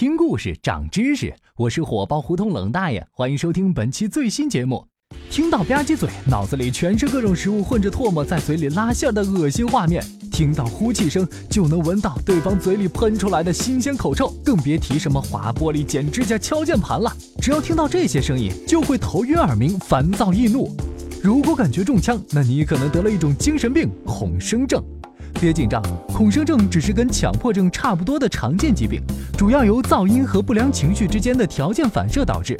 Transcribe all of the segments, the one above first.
听故事长知识，我是火爆胡同冷大爷，欢迎收听本期最新节目。听到吧唧嘴，脑子里全是各种食物混着唾沫在嘴里拉馅的恶心画面；听到呼气声，就能闻到对方嘴里喷出来的新鲜口臭，更别提什么划玻璃、剪指甲、敲键盘了。只要听到这些声音，就会头晕耳鸣、烦躁易怒。如果感觉中枪，那你可能得了一种精神病——恐声症。别紧张，恐声症只是跟强迫症差不多的常见疾病，主要由噪音和不良情绪之间的条件反射导致。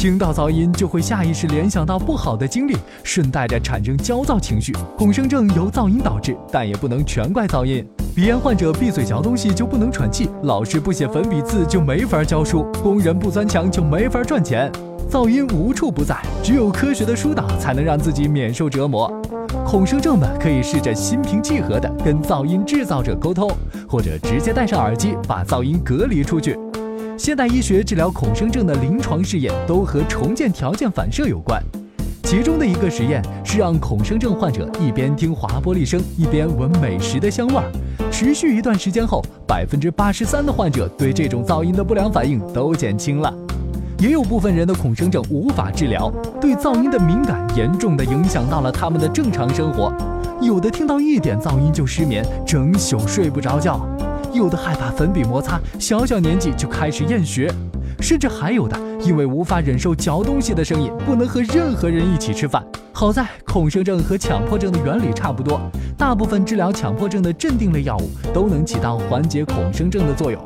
听到噪音就会下意识联想到不好的经历，顺带着产生焦躁情绪。恐声症由噪音导致，但也不能全怪噪音。鼻炎患者闭嘴嚼东西就不能喘气，老师不写粉笔字就没法教书，工人不钻墙就没法赚钱。噪音无处不在，只有科学的疏导才能让自己免受折磨。恐声症们可以试着心平气和地跟噪音制造者沟通，或者直接戴上耳机把噪音隔离出去。现代医学治疗恐声症的临床试验都和重建条件反射有关，其中的一个实验是让恐声症患者一边听划玻璃声，一边闻美食的香味儿，持续一段时间后，百分之八十三的患者对这种噪音的不良反应都减轻了。也有部分人的恐声症无法治疗，对噪音的敏感严重的影响到了他们的正常生活，有的听到一点噪音就失眠，整宿睡不着觉；有的害怕粉笔摩擦，小小年纪就开始厌学；甚至还有的因为无法忍受嚼东西的声音，不能和任何人一起吃饭。好在恐声症和强迫症的原理差不多，大部分治疗强迫症的镇定类药物都能起到缓解恐生症的作用。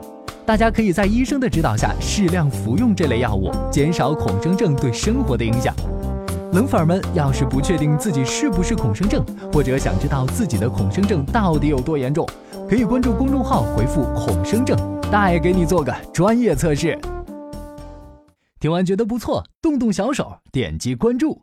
大家可以在医生的指导下适量服用这类药物，减少恐生症对生活的影响。冷粉儿们要是不确定自己是不是恐生症，或者想知道自己的恐生症到底有多严重，可以关注公众号回复“恐生症”，大爷给你做个专业测试。听完觉得不错，动动小手点击关注。